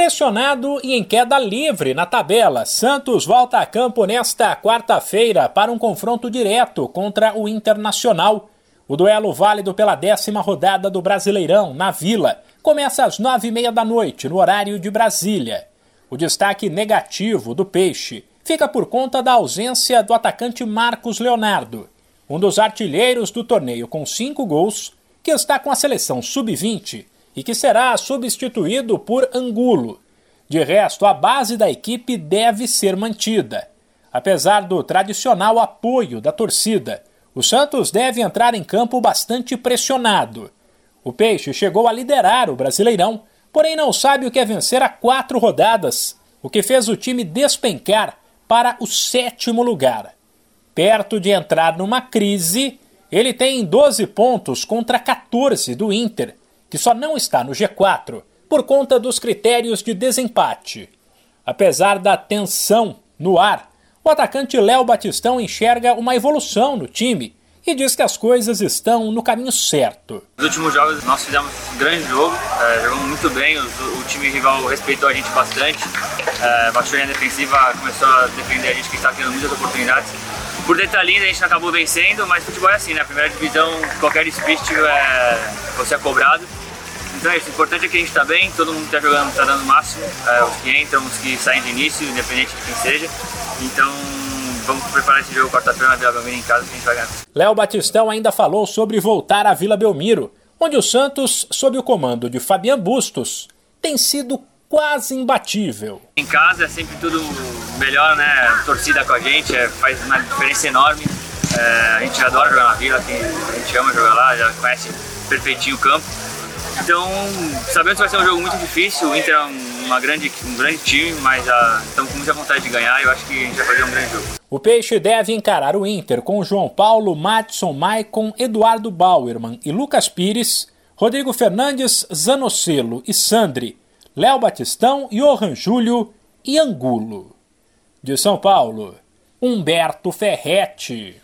Pressionado e em queda livre na tabela, Santos volta a campo nesta quarta-feira para um confronto direto contra o Internacional. O duelo válido pela décima rodada do Brasileirão, na Vila, começa às nove e meia da noite, no horário de Brasília. O destaque negativo do Peixe fica por conta da ausência do atacante Marcos Leonardo, um dos artilheiros do torneio com cinco gols, que está com a seleção sub-20 e que será substituído por Angulo. De resto, a base da equipe deve ser mantida. Apesar do tradicional apoio da torcida, o Santos deve entrar em campo bastante pressionado. O Peixe chegou a liderar o Brasileirão, porém não sabe o que é vencer a quatro rodadas, o que fez o time despencar para o sétimo lugar. Perto de entrar numa crise, ele tem 12 pontos contra 14 do Inter que só não está no G4 por conta dos critérios de desempate. Apesar da tensão no ar, o atacante Léo Batistão enxerga uma evolução no time e diz que as coisas estão no caminho certo. Nos últimos jogos nós fizemos um grande jogo, é, jogamos muito bem, o, o, time rival respeitou a gente bastante, é, baixou a defensiva, começou a defender a gente que está tendo muitas oportunidades. Por detalhinho a gente acabou vencendo, mas futebol é assim, né? Primeira divisão, qualquer despiste é, você é cobrado. Então é isso, o importante é que a gente está bem, todo mundo está jogando, está dando o máximo, é, os que entram, os que saem de início, independente de quem seja. Então vamos preparar esse jogo quarta-feira na Vila Belmiro em casa que a gente vai ganhar. Léo Batistão ainda falou sobre voltar à Vila Belmiro, onde o Santos, sob o comando de Fabian Bustos, tem sido quase imbatível. Em casa é sempre tudo melhor, né? Torcida com a gente, é, faz uma diferença enorme. É, a gente adora jogar na Vila, a gente ama jogar lá, já conhece perfeitinho o campo. Então, sabemos que vai ser um jogo muito difícil, o Inter é uma grande, um grande time, mas uh, estamos com muita vontade de ganhar e eu acho que a gente vai fazer um grande jogo. O Peixe deve encarar o Inter com João Paulo, Matson, Maicon, Eduardo Bauerman e Lucas Pires, Rodrigo Fernandes, Zanocelo e Sandri, Léo Batistão, Johan Júlio e Angulo. De São Paulo, Humberto Ferretti.